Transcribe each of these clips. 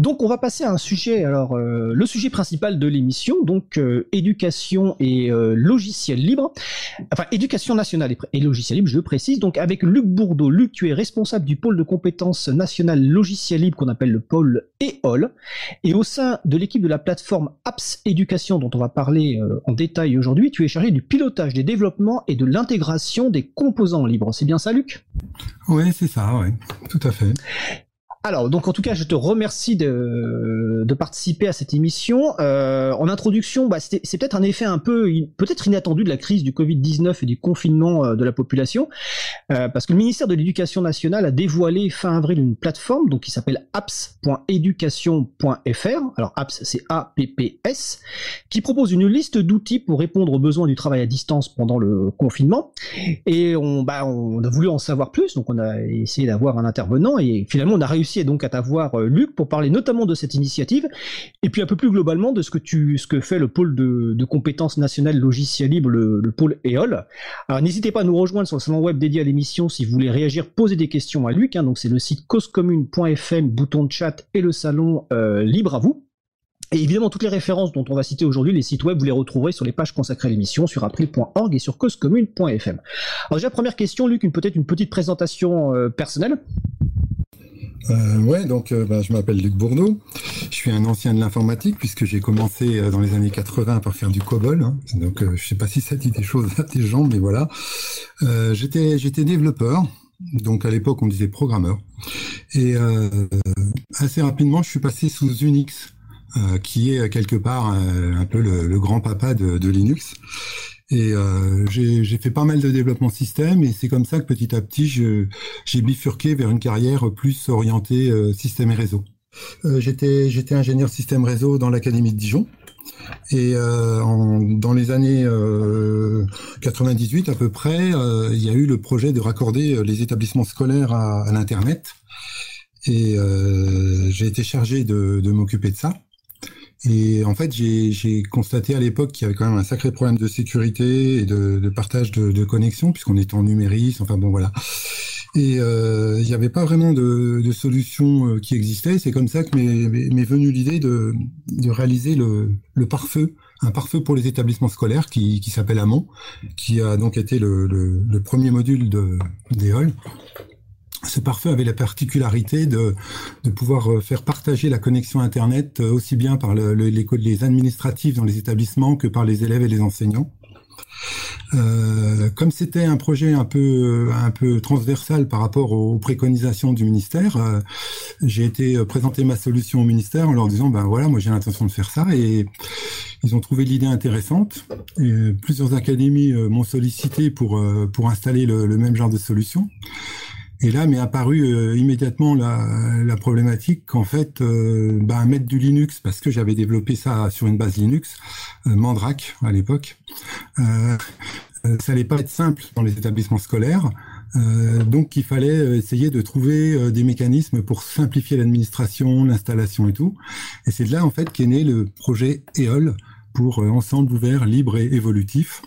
Donc on va passer à un sujet, alors euh, le sujet principal de l'émission, donc euh, éducation et euh, logiciel libre, enfin éducation nationale et, logiciel libre, je le précise, donc avec Luc Bourdeau. Luc, tu es responsable du pôle de compétences nationales logiciel libre qu'on appelle le pôle EOL, et au sein de l'équipe de la plateforme Apps Éducation dont on va parler en détail aujourd'hui, tu es chargé du pilotage des développements et de l'intégration des composants libres. C'est bien ça, Luc? Oui, c'est ça, oui, tout à fait. Alors, donc en tout cas, je te remercie de, participer à cette émission. Euh, en introduction, bah, c'est peut-être un effet un peu, peut-être inattendu de la crise du Covid-19 et du confinement euh, de la population, euh, parce que le ministère de l'Éducation nationale a dévoilé fin avril une plateforme donc qui s'appelle apps.education.fr. Alors apps, c'est A-P-P-S, qui propose une liste d'outils pour répondre aux besoins du travail à distance pendant le confinement. Et on, bah, on a voulu en savoir plus, donc on a essayé d'avoir un intervenant et finalement on a réussi donc à t'avoir euh, Luc pour parler notamment de cette initiative et puis un peu plus globalement de ce que tu ce que fait le pôle de, compétences nationales logiciel libre, le, pôle EOL. Alors n'hésitez pas à nous rejoindre sur le salon web dédié à l'émission si vous voulez réagir, poser des questions à Luc. Hein. donc c'est le site causecommune.fm, bouton de chat et le salon euh, libre à vous. Et évidemment, toutes les références dont on va citer aujourd'hui, les sites web, vous les retrouverez sur les pages consacrées à l'émission, sur april.org et sur causecommune.fm. Alors déjà, première question, Luc, peut-être une petite présentation euh, personnelle. Euh, ouais, donc euh, bah, je m'appelle Luc Bourneau. Je suis un ancien de l'informatique puisque j'ai commencé euh, dans les années 80 par faire du COBOL. Hein. Donc je sais pas si ça dit des choses à tes gens, mais voilà. j'étais j'étais développeur. Donc à l'époque on disait programmeur. Et assez rapidement je suis passé sous Unix, qui est quelque part un peu le, grand papa de Linux. Et euh, j'ai fait pas mal de développement système et c'est comme ça que petit à petit j'ai bifurqué vers une carrière plus orientée euh, système et réseau. Euh, J'étais ingénieur système réseau dans l'académie de Dijon et euh, en, dans les années 98 à peu près, il y a eu le projet de raccorder les établissements scolaires à, à l'internet et j'ai été chargé de, de m'occuper de ça. Et en fait, j'ai constaté à l'époque qu'il y avait quand même un sacré problème de sécurité et de, de partage de, de connexion, puisqu'on était en numérisme, enfin bon voilà. Et euh, il n'y avait pas vraiment de, de solution euh, qui existait. C'est comme ça que m'est venue l'idée de, de, réaliser le, le pare-feu, un pare-feu pour les établissements scolaires qui, qui s'appelle Amont, qui a donc été le, le, le premier module de d'EOL ce pare-feu avait la particularité de, de, pouvoir euh, faire partager la connexion Internet euh, aussi bien par le, les, les, administratifs dans les établissements que par les élèves et les enseignants. Euh, comme c'était un projet un peu un peu transversal par rapport aux préconisations du ministère, euh, j'ai été présenter ma solution au ministère en leur disant ben voilà moi j'ai l'intention de faire ça et ils ont trouvé l'idée intéressante. Plusieurs académies m'ont sollicité pour pour installer le, le, même genre de solution. Et là m'est apparu euh, immédiatement la, la problématique qu'en fait, euh, bah, mettre du Linux, parce que j'avais développé ça sur une base Linux, euh, Mandrake à l'époque, euh, ça allait pas être simple dans les établissements scolaires. donc il fallait essayer de trouver des mécanismes pour simplifier l'administration, l'installation et tout. Et c'est de là en fait qu'est né le projet EOL pour ensemble ouvert, libre et évolutif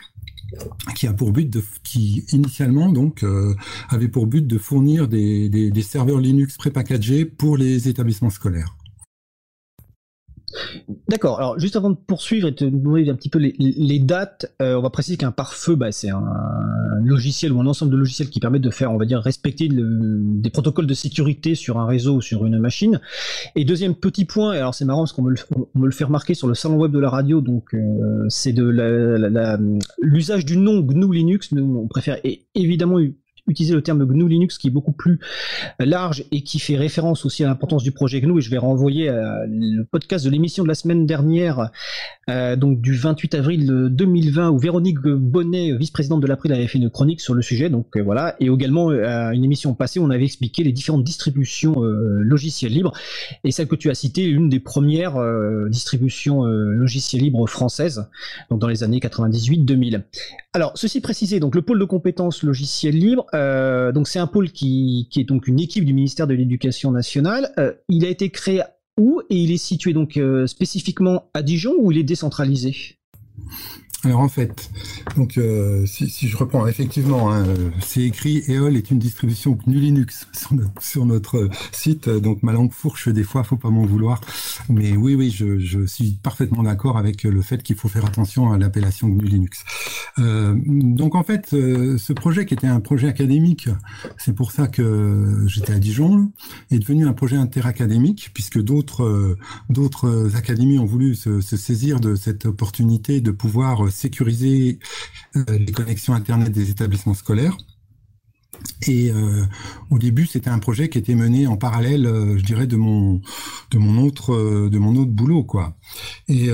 qui a pour but de, qui initialement donc euh, avait pour but de fournir des, serveurs Linux prépackagés pour les établissements scolaires. D'accord. Alors, juste avant de poursuivre et de demander un petit peu les, dates, euh, on va préciser qu'un pare-feu, bah, c'est un, logiciel ou un ensemble de logiciels qui permettent de faire, on va dire, respecter des protocoles de sécurité sur un réseau ou sur une machine. Et deuxième petit point, alors c'est marrant parce qu'on me, me, le fait remarquer sur le salon web de la radio, donc euh, c'est de l'usage du nom GNU Linux. Nous, on préfère évidemment utiliser le terme GNU Linux qui est beaucoup plus large et qui fait référence aussi à l'importance du projet GNU. Et je vais renvoyer euh, le podcast de l'émission de la semaine dernière euh, donc du 28 avril 2020 où Véronique Bonnet vice-présidente de l'April avait fait une chronique sur le sujet. Donc euh, voilà. Et également une émission passée on avait expliqué les différentes distributions logicielles libres. Et celle que tu as citée une des premières distributions logicielles libres françaises donc dans les années 98-2000 alors ceci précisé donc le pôle de compétences logicielles libres euh, donc c'est un pôle qui, est donc une équipe du ministère de l'Éducation nationale. Euh, il a été créé où et il est situé donc euh, spécifiquement à Dijon ou il est décentralisé? Alors en fait, donc euh, si, je reprends, effectivement, hein, c'est écrit EOL est une distribution GNU Linux sur notre, notre site. Donc ma langue fourche des fois, faut pas m'en vouloir. Mais oui, oui, je, suis parfaitement d'accord avec le fait qu'il faut faire attention à l'appellation GNU Linux. Euh, donc en fait, euh, ce projet qui était un projet académique, c'est pour ça que j'étais à Dijon, est devenu un projet interacadémique puisque d'autres euh, académies ont voulu se saisir de cette opportunité de pouvoir sécuriser euh, les connexions Internet des établissements scolaires. Et euh, au début, c'était un projet qui était mené en parallèle, euh, je dirais, de mon de mon autre de mon autre boulot, quoi. Et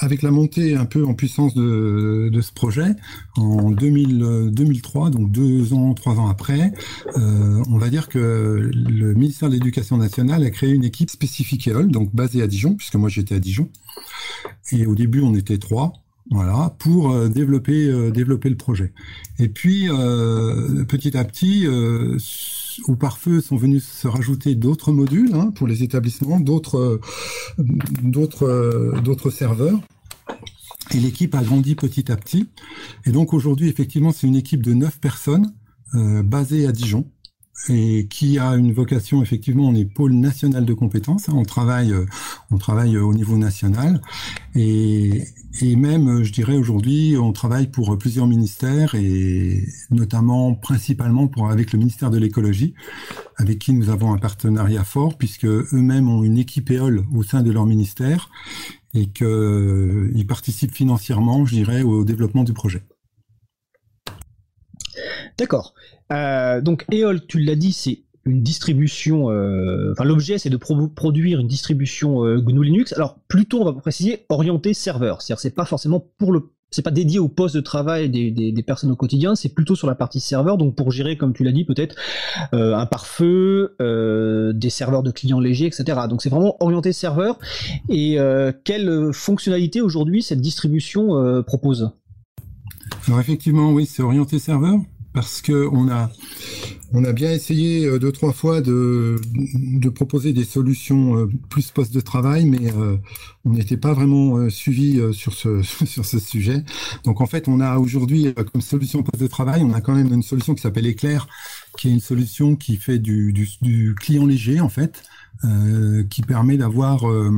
avec la montée un peu en puissance de, ce projet, en 2000, 2003, donc deux ans, trois ans après, on va dire que le ministère de l'Éducation nationale a créé une équipe spécifique EOL, donc basée à Dijon, puisque moi j'étais à Dijon. Et au début, on était trois voilà, pour euh, développer euh, développer le projet. Et puis euh, petit à petit, au pare-feu sont venus se rajouter d'autres modules hein, pour les établissements, d'autres d'autres d'autres serveurs. Et l'équipe a grandi petit à petit. Et donc aujourd'hui, effectivement, c'est une équipe de neuf personnes basée à Dijon et qui a une vocation effectivement on est pôle national de compétences hein. on travaille euh, on travaille au niveau national et, et même je dirais aujourd'hui on travaille pour plusieurs ministères et notamment principalement pour avec le ministère de l'écologie avec qui nous avons un partenariat fort puisque eux-mêmes ont une équipe EOL au sein de leur ministère et qu'ils participent financièrement je dirais au développement du projet. D'accord. Euh, donc EOL, tu l'as dit, c'est une distribution. Euh, enfin, l'objet, c'est de produire une distribution euh, GNU Linux. Alors, plutôt, on va préciser, orienté serveur. C'est-à-dire, c'est pas forcément pour le c'est pas dédié au poste de travail des, des, personnes au quotidien, c'est plutôt sur la partie serveur, donc pour gérer, comme tu l'as dit, peut-être un pare-feu, des serveurs de clients légers, etc. Donc c'est vraiment orienté serveur. Et quelle fonctionnalité aujourd'hui cette distribution propose? Alors effectivement, oui, c'est orienté serveur parce que on a on a bien essayé euh, deux trois fois de, proposer des solutions euh, plus poste de travail, mais euh, on n'était pas vraiment suivi sur ce sur ce sujet. Donc en fait, on a aujourd'hui comme solution poste de travail, on a quand même une solution qui s'appelle Éclair, qui est une solution qui fait du, du, du client léger en fait. Euh, qui permet d'avoir euh,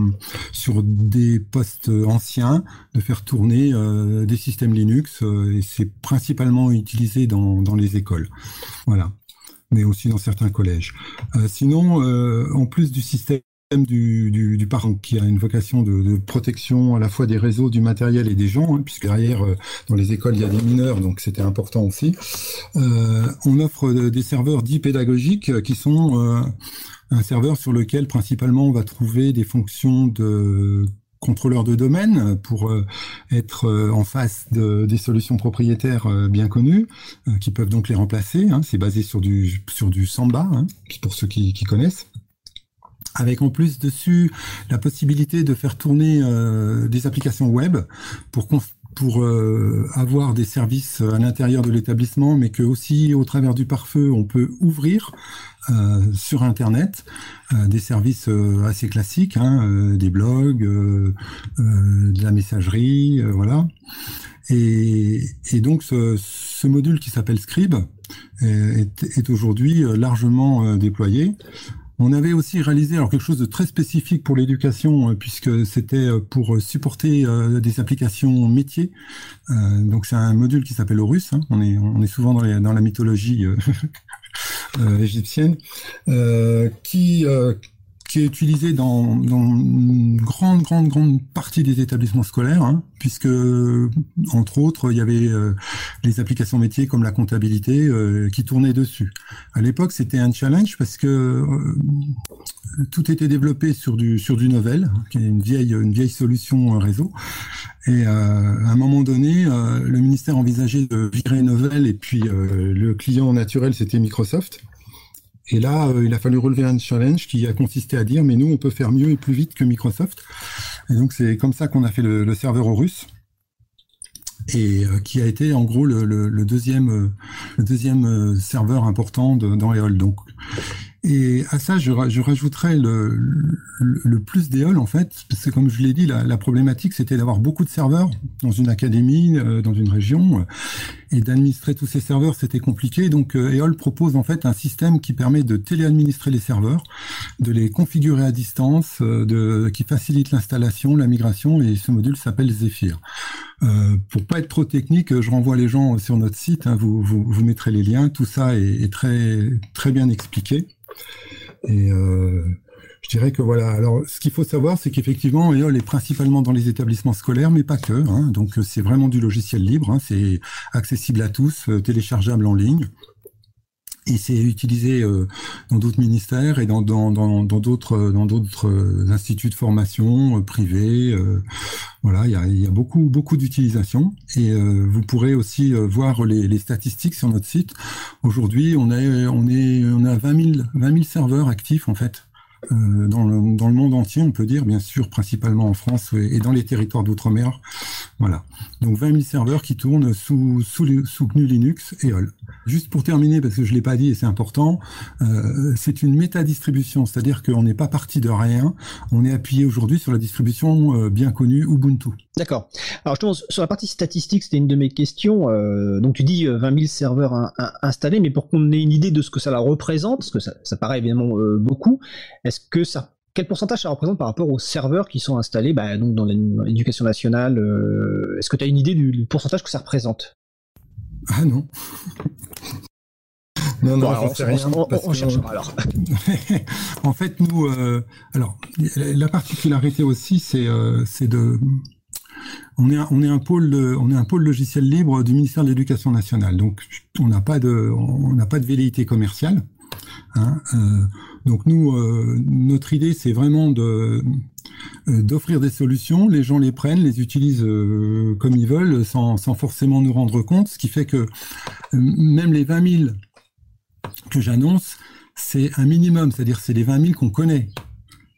sur des postes anciens de faire tourner euh, des systèmes Linux et c'est principalement utilisé dans, dans les écoles. Voilà mais aussi dans certains collèges. sinon, en plus du système du, du, parent qui a une vocation de, protection à la fois des réseaux, du matériel et des gens, hein, puisque derrière, dans les écoles, il y a des mineurs, donc c'était important aussi. On offre des serveurs dits pédagogiques qui sont un serveur sur lequel principalement on va trouver des fonctions de contrôleur de domaine pour euh, être euh, en face de, des solutions propriétaires euh, bien connues qui peuvent donc les remplacer. Hein. C'est basé sur du sur du Samba hein, pour ceux qui, qui, connaissent. Avec en plus dessus la possibilité de faire tourner des applications web pour pour euh, avoir des services à l'intérieur de l'établissement, mais que aussi au travers du pare-feu, on peut ouvrir euh, sur Internet euh, des services assez classiques, hein, des blogs, de la messagerie, voilà. Et, donc ce, module qui s'appelle Scribe est aujourd'hui largement déployé. On avait aussi réalisé quelque chose de très spécifique pour l'éducation, euh, puisque c'était euh, pour supporter euh, des applications métiers. donc c'est un module qui s'appelle Horus. Hein. On, est, on est souvent dans, dans la mythologie égyptienne, qui qui est utilisé dans, une grande, grande, grande partie des établissements scolaires, hein, puisque, entre autres, il y avait euh, les applications métiers comme la comptabilité euh, qui tournaient dessus. À l'époque, c'était un challenge parce que euh, tout était développé sur du sur du Novel, qui est une vieille une vieille solution réseau. Et à un moment donné, le ministère envisageait de virer Novel et puis le client naturel c'était Microsoft. Et là, euh, il a fallu relever un challenge qui a consisté à dire, mais nous, on peut faire mieux et plus vite que Microsoft. Et donc, c'est comme ça qu'on a fait le, serveur au russe et euh, qui a été en gros le, deuxième le deuxième euh, serveur important dans EOL. Donc Et à ça, je, rajouterais le, plus d'EOL, en fait, parce que comme je l'ai dit, la, problématique, c'était d'avoir beaucoup de serveurs dans une académie, euh, dans une région, euh, et d'administrer tous ces serveurs, c'était compliqué. Donc, euh, EOL propose en fait un système qui permet de téléadministrer les serveurs, de les configurer à distance, de, qui facilite l'installation, la migration, et ce module s'appelle Zephyr. Euh, pour pas être trop technique, je renvoie les gens sur notre site, hein, vous, mettrez les liens, tout ça est, très bien expliqué. Et euh, je dirais que voilà. Alors, ce qu'il faut savoir, c'est qu'effectivement, EOL est principalement dans les établissements scolaires, mais pas que. Hein. donc, c'est vraiment du logiciel libre. Hein. c'est accessible à tous, euh, téléchargeable en ligne. Et c'est utilisé euh, dans d'autres ministères et dans dans dans d'autres dans d'autres instituts de formation privés. voilà, il y a, beaucoup beaucoup d'utilisation et vous pourrez aussi voir les, statistiques sur notre site. Aujourd'hui, on on a 20 000 20 000 serveurs actifs en fait euh, dans, le, dans le monde entier, on peut dire, bien sûr, principalement en France et dans les territoires d'outre-mer. Voilà. Donc 20 000 serveurs qui tournent sous, sous, GNU Linux et OL. Juste pour terminer, parce que je l'ai pas dit et c'est important, euh, c'est une méta-distribution, c'est-à-dire qu'on n'est pas parti de rien, on est appuyé aujourd'hui sur la distribution euh, bien connue Ubuntu. D'accord. Alors justement, sur la partie statistique, c'était une de mes questions. Euh, donc tu dis 20 000 serveurs installés, mais pour qu'on ait une idée de ce que ça la représente, parce que ça paraît évidemment beaucoup, est-ce que ça quel pourcentage ça représente par rapport aux serveurs qui sont installés bah, donc dans l'éducation nationale euh, Est-ce que tu as une idée du, pourcentage que ça représente? Ah non. non, non, on, sais rien, on, cherchera alors. en fait, nous, euh, alors, la particularité aussi, c'est euh, de on est, un, on est un pôle, on est un pôle logiciel libre du ministère de l'Éducation nationale. Donc, on n'a pas de, on n'a pas de velléité commerciale. Hein, euh, donc nous, euh, notre idée, c'est vraiment de euh, d'offrir des solutions. Les gens les prennent, les utilisent comme ils veulent, sans, sans, forcément nous rendre compte. Ce qui fait que même les 20 000 que j'annonce, c'est un minimum, c'est-à-dire c'est les 20 000 qu'on connaît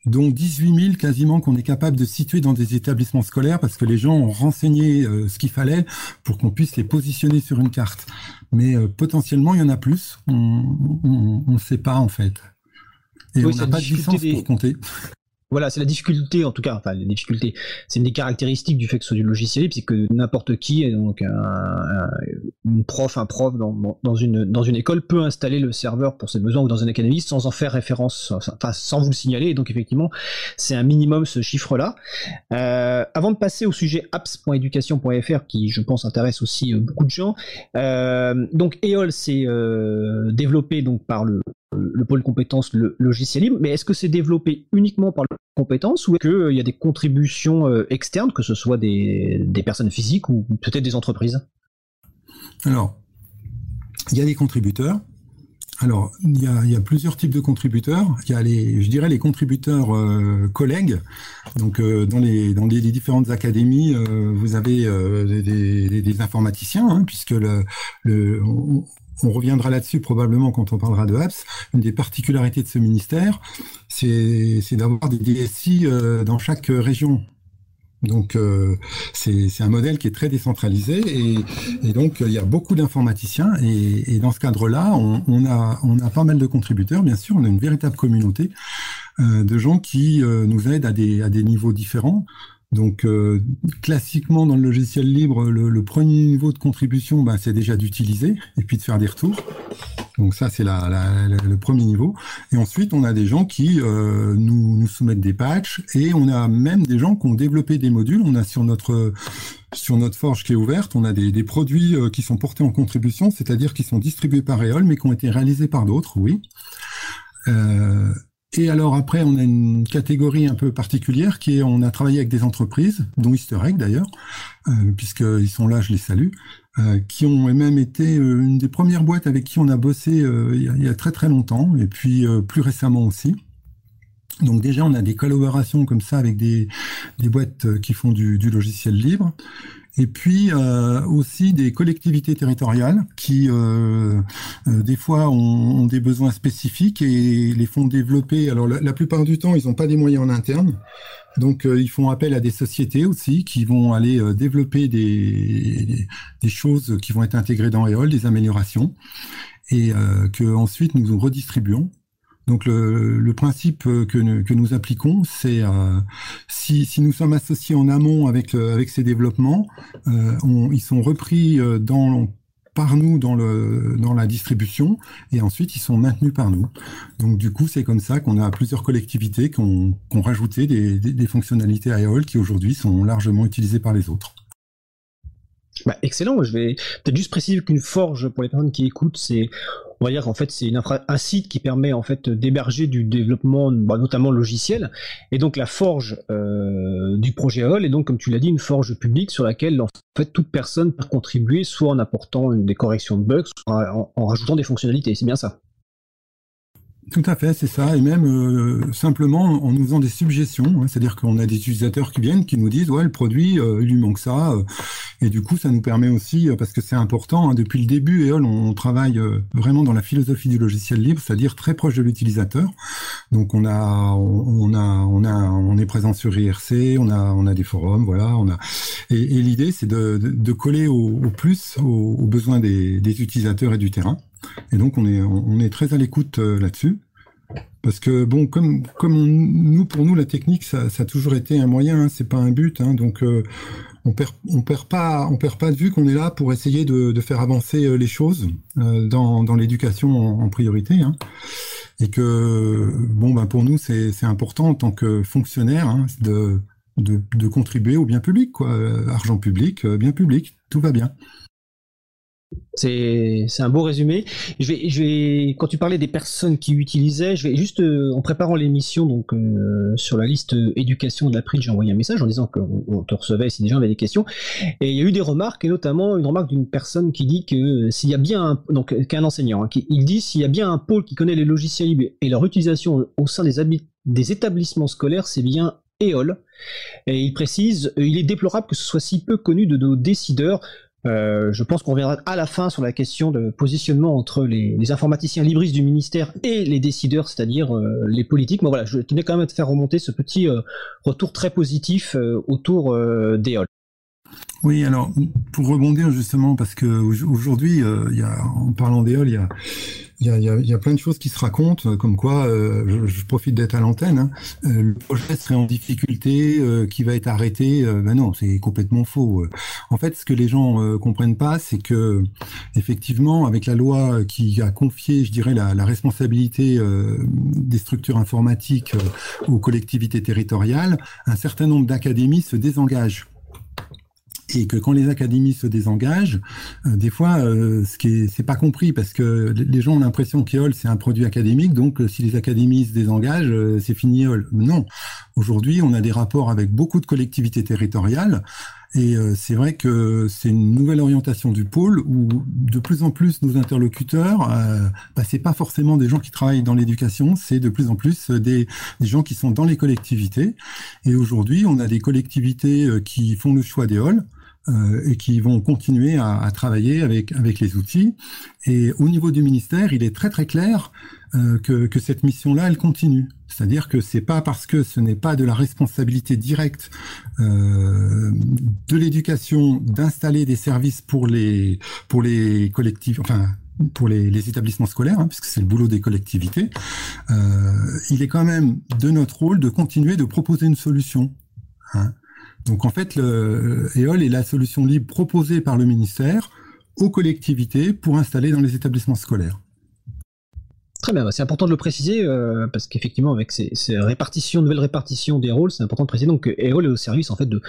dont 18 000 quasiment qu'on est capable de situer dans des établissements scolaires parce que les gens ont renseigné ce qu'il fallait pour qu'on puisse les positionner sur une carte mais euh, potentiellement il y en a plus. On ne sait pas en fait. Et on n'a pas de licence pour compter. Voilà, c'est la difficulté, en tout cas, enfin, la difficulté, c'est une des caractéristiques du fait que ce soit du logiciel libre, c'est que n'importe qui, donc un, une prof, un prof dans, dans, une, dans une école peut installer le serveur pour ses besoins ou dans une académie sans en faire référence, enfin, sans vous le signaler, et donc effectivement, c'est un minimum ce chiffre-là. Euh, avant de passer au sujet apps.education.fr, qui, je pense, intéresse aussi euh, beaucoup de gens, euh, donc EOL, c'est euh, développé donc par le, le pôle compétences le logiciel libre, mais est-ce que c'est développé uniquement par le compétences ou est-ce qu'il euh, y a des contributions euh, externes, que ce soit des, personnes physiques ou peut-être des entreprises? Alors, il y a des contributeurs. Alors, il y, a, plusieurs types de contributeurs. Il y a les, je dirais, les contributeurs euh, collègues. Donc, dans les dans les, différentes académies, vous avez des, informaticiens, hein, puisque le, reviendra là-dessus probablement quand on parlera de apps. Une des particularités de ce ministère, c'est d'avoir des DSI euh, dans chaque région. Donc euh, c'est un modèle qui est très décentralisé et, donc il y a beaucoup d'informaticiens et, dans ce cadre-là, on, a, on pas mal de contributeurs, bien sûr, on a une véritable communauté euh, de gens qui nous aident à des niveaux différents. Donc euh, classiquement dans le logiciel libre, le, premier niveau de contribution, bah, c'est déjà d'utiliser et puis de faire des retours. Donc ça c'est la, le premier niveau. Et ensuite on a des gens qui euh, nous, nous, soumettent des patchs et on a même des gens qui ont développé des modules. On a sur notre sur notre forge qui est ouverte, on a des, des produits euh, qui sont portés en contribution, c'est-à-dire qui sont distribués par Eol mais qui ont été réalisés par d'autres, oui. Euh, et alors après, on a une catégorie un peu particulière qui est, on a travaillé avec des entreprises, dont Easter Egg d'ailleurs, euh, puisqu'ils sont là, je les salue, euh, qui ont même été euh, une des premières boîtes avec qui on a bossé il, y a, très très longtemps, et puis plus récemment aussi. Donc déjà, on a des collaborations comme ça avec des, boîtes qui font du logiciel libre et puis euh, aussi des collectivités territoriales qui euh, euh, des fois ont, des besoins spécifiques et les font développer. Alors la, plupart du temps, ils n'ont pas des moyens en interne, donc ils font appel à des sociétés aussi qui vont aller développer des, des, choses qui vont être intégrées dans EOL, des améliorations, et que ensuite nous redistribuons Donc le, principe que, que, nous appliquons, c'est si, si, nous sommes associés en amont avec, avec ces développements, ils sont repris par nous dans, la distribution et ensuite ils sont maintenus par nous. Donc du coup, c'est comme ça qu'on a plusieurs collectivités qui ont, rajouté des, des, fonctionnalités AEOL qui aujourd'hui sont largement utilisées par les autres. Bah, excellent, je vais peut-être juste préciser qu'une forge, pour les personnes qui écoutent, c'est on va dire en fait c'est un site qui permet en fait d'héberger du développement bah, notamment logiciel. Et donc la forge euh, du projet AOL est donc comme tu l'as dit une forge publique sur laquelle en fait toute personne peut contribuer soit en apportant des corrections de bugs soit en rajoutant des fonctionnalités. C'est bien ça? Tout à fait, c'est ça. Et même euh, simplement en nous faisant des suggestions. Hein. C'est-à-dire qu'on a des utilisateurs qui viennent, qui nous disent ouais le produit, euh, il lui manque ça. Euh. et du coup, ça nous permet aussi, parce que c'est important, hein, depuis le début, EOL, on, travaille vraiment dans la philosophie du logiciel libre, c'est-à-dire très proche de l'utilisateur. Donc on a, on, a, on a, on est présent sur IRC, on a, on a des forums, voilà. On a. Et, l'idée, c'est de, coller au, plus aux, besoins des utilisateurs et du terrain. Et donc on est on est très à l'écoute euh, là-dessus. Parce que bon, comme comme nous pour nous la technique ça, a toujours été un moyen, hein, c'est pas un but. Hein, donc euh, on perd on perd pas perd pas de vue qu'on est là pour essayer de, de faire avancer euh, les choses dans, dans l'éducation en, priorité. Hein, et que bon ben pour nous c'est c'est important en tant que fonctionnaire hein, de, de de contribuer au bien public quoi, argent public, bien public, tout va bien. C'est un beau résumé. Je vais, quand tu parlais des personnes qui utilisaient, je vais juste euh, en préparant l'émission donc euh, sur la liste éducation de l'April, j'ai envoyé un message en disant qu'on te recevait si des gens avaient des questions. Et il y a eu des remarques et notamment une remarque d'une personne qui dit que euh, s'il y a bien un, donc qu'un enseignant, hein, qui, il dit s'il y a bien un pôle qui connaît les logiciels libres et leur utilisation au sein des, des établissements scolaires, c'est bien EOL. Et il précise, il est déplorable que ce soit si peu connu de nos décideurs. Euh, je pense qu'on reviendra à la fin sur la question de positionnement entre les, informaticiens libristes du ministère et les décideurs, c'est-à-dire euh, les politiques. Mais voilà, je tenais quand même à te faire remonter ce petit euh, retour très positif autour d'EOL. Oui, alors pour rebondir justement, parce que aujourd'hui, en parlant d'EOL, il y a il y a, y, y a, plein de choses qui se racontent, euh, comme quoi, euh, je, profite d'être à l'antenne, hein, euh, le projet serait en difficulté, qui va être arrêté. ben non, c'est complètement faux. En fait, ce que les gens comprennent pas, c'est que effectivement, avec la loi qui a confié, je dirais, la, la responsabilité des structures informatiques aux collectivités territoriales, un certain nombre d'académies se désengagent et que quand les académies se désengagent, euh, des fois, euh, ce qui pas compris parce que les gens ont l'impression qu'EOL c'est un produit académique, donc euh, si les académies se désengagent, c'est fini EOL. Non. Aujourd'hui, on a des rapports avec beaucoup de collectivités territoriales et c'est vrai que c'est une nouvelle orientation du pôle où de plus en plus nos interlocuteurs, euh, bah, pas forcément des gens qui travaillent dans l'éducation, c'est de plus en plus des, des, gens qui sont dans les collectivités. Et aujourd'hui, on a des collectivités qui font le choix d'EOL. Euh, et qui vont continuer à, à, travailler avec, avec les outils. Et au niveau du ministère, il est très très clair euh, que, que, cette mission-là, elle continue. C'est-à-dire que c'est pas parce que ce n'est pas de la responsabilité directe euh, de l'éducation d'installer des services pour les pour les collectifs, enfin pour les, les, établissements scolaires, hein, puisque c'est le boulot des collectivités, euh, il est quand même de notre rôle de continuer de proposer une solution. Hein. Donc en fait, le EOL est la solution libre proposée par le ministère aux collectivités pour installer dans les établissements scolaires. Très bien, bah, c'est important de le préciser euh, parce qu'effectivement avec ces, répartitions, nouvelles répartitions des rôles, c'est important de préciser donc que EOL est au service en fait de,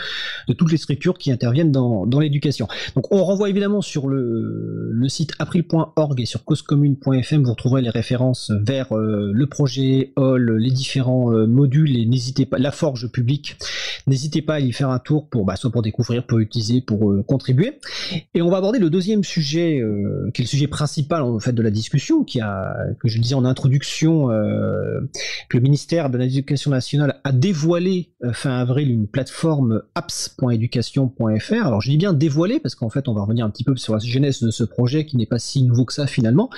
toutes les structures qui interviennent dans, l'éducation. Donc on renvoie évidemment sur le, site april.org et sur causecommune.fm, vous retrouverez les références vers euh, le projet EOL, les différents euh, modules et n'hésitez pas, la forge publique, n'hésitez pas à y faire un tour pour bah, soit pour découvrir, pour utiliser, pour contribuer. Et on va aborder le deuxième sujet qui est le sujet principal en fait de la discussion, qui a que je disais en introduction euh, que le ministère de l'Éducation nationale a dévoilé euh, fin avril une plateforme apps.education.fr. Alors je dis bien dévoilé parce qu'en fait on va revenir un petit peu sur la genèse de ce projet qui n'est pas si nouveau que ça finalement.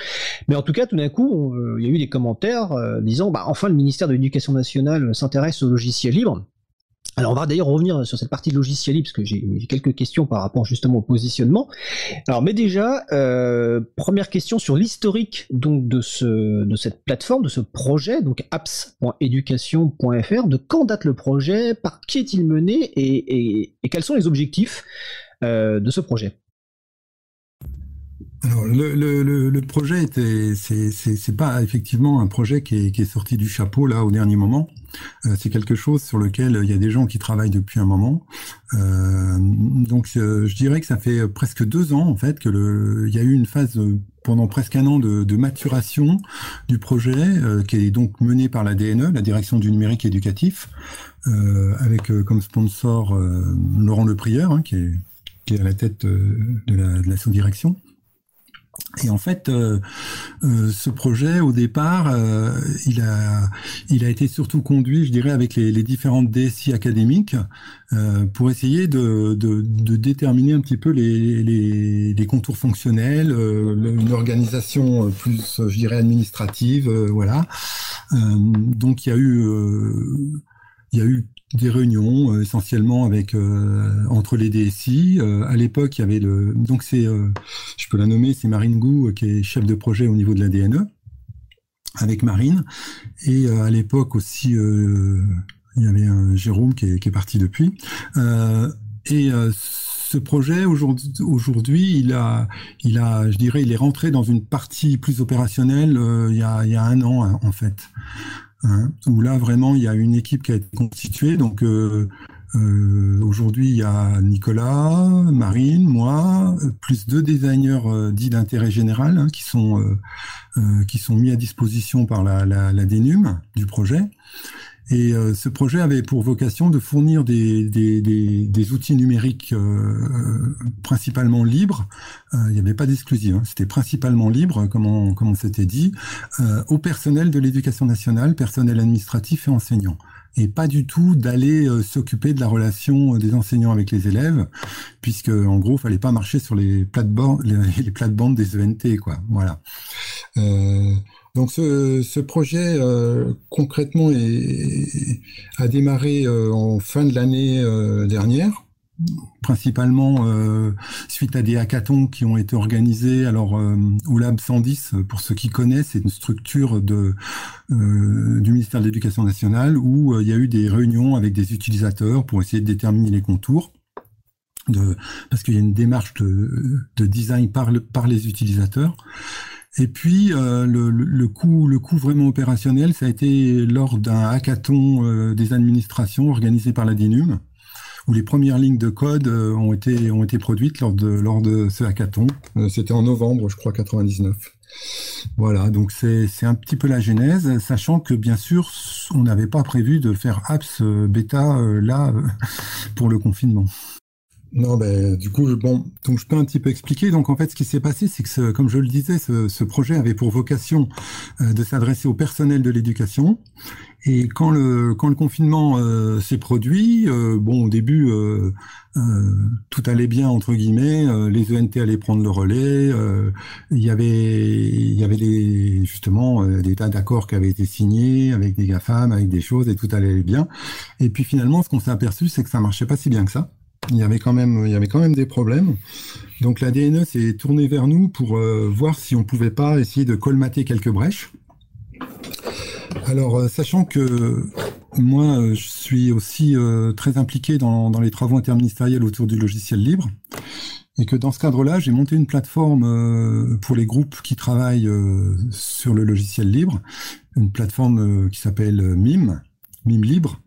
Mais en tout cas tout d'un coup euh, il y a eu des commentaires disant bah enfin le ministère de l'Éducation nationale s'intéresse au logiciel libre. Alors on va d'ailleurs revenir sur cette partie de logiciel parce que j'ai quelques questions par rapport justement au positionnement. Alors mais déjà, euh, première question sur l'historique de ce de cette plateforme, de ce projet, donc apps.education.fr. De quand date le projet? Par qui est-il mené? Et, quels sont les objectifs euh, de ce projet? Alors le, le, le, projet c'est pas effectivement un projet qui est, sorti du chapeau là au dernier moment. Euh, c'est quelque chose sur lequel il y a des gens qui travaillent depuis un moment. Euh, donc euh, je dirais que ça fait presque deux ans en fait que y a eu une phase pendant presque un an de, maturation du projet qui est donc mené par la DNE, la Direction du numérique éducatif, avec comme sponsor Laurent Leprieur hein, qui est à la tête de la sous-direction. Et en fait, euh, euh, ce projet, au départ, euh, il a, il a été surtout conduit, je dirais, avec les, les différentes DSI académiques pour essayer de, de, de, déterminer un petit peu les, les, les contours fonctionnels, une organisation plus, je dirais, administrative, voilà. donc, il y a eu, il y a eu des réunions euh, essentiellement avec euh, entre les DSI. Euh, à l'époque, il y avait le donc c'est je peux la nommer, c'est Marine Gou qui est chef de projet au niveau de la DNE avec Marine et à l'époque aussi il y avait un Jérôme qui est, parti depuis et ce projet aujourd'hui, il a, il a, je dirais, il est rentré dans une partie plus opérationnelle il, y a, un an en fait. Hein, où là vraiment il y a une équipe qui a été constituée. Donc euh, euh, aujourd'hui il y a Nicolas, Marine, moi, plus deux designers euh, dits d'intérêt général hein, qui sont mis à disposition par la, la, du projet. Et euh, ce projet avait pour vocation de fournir des, des, outils numériques euh, principalement libres. Euh, il n'y avait pas d'exclusif, hein. c'était principalement libre, comme on, comme on s'était dit, au personnel de l'éducation nationale, personnel administratif et enseignant et pas du tout d'aller s'occuper de la relation des enseignants avec les élèves, puisque en gros, fallait pas marcher sur les plates-bandes, les, des ENT, quoi. Voilà. Donc ce, projet euh, concrètement a démarré euh, en fin de l'année euh, dernière, principalement suite à des hackathons qui ont été organisés. Alors au Lab 110, pour ceux qui connaissent, c'est une structure du ministère de l'Éducation nationale où il y a eu des réunions avec des utilisateurs pour essayer de déterminer les contours. Parce qu'il y a une démarche de, de design par les utilisateurs. Et puis euh, le, le, coup, le coup vraiment opérationnel, ça a été lors d'un hackathon euh, des administrations organisé par la DINUM, où les premières lignes de code euh, ont été ont été produites lors de lors de ce hackathon. C'était en novembre, je crois, 99. Voilà, donc c'est c'est un petit peu la genèse, sachant que bien sûr, on n'avait pas prévu de faire apps bêta là pour le confinement. Non, ben, du coup, bon, donc je peux un petit peu expliquer. Donc, en fait, ce qui s'est passé, c'est que, comme je le disais, ce, projet avait pour vocation euh, de s'adresser au personnel de l'éducation. Et quand le quand le confinement euh, s'est produit, euh, bon, au début, tout allait bien entre guillemets. les ENT allaient prendre le relais. il y avait il y avait justement des tas d'accords qui avaient été signés avec des GAFAM, avec des choses, et tout allait bien. Et puis finalement, ce qu'on s'est aperçu, c'est que ça marchait pas si bien que ça il y avait quand même, il y avait quand même des problèmes. Donc la DNE s'est tournée vers nous pour euh, voir si on pouvait pas essayer de colmater quelques brèches. Alors, euh, sachant que moi, euh, je suis aussi très impliqué dans, dans, les travaux interministériels autour du logiciel libre, et que dans ce cadre-là, j'ai monté une plateforme pour les groupes qui travaillent sur le logiciel libre, une plateforme qui s'appelle MIM, MIM Libre,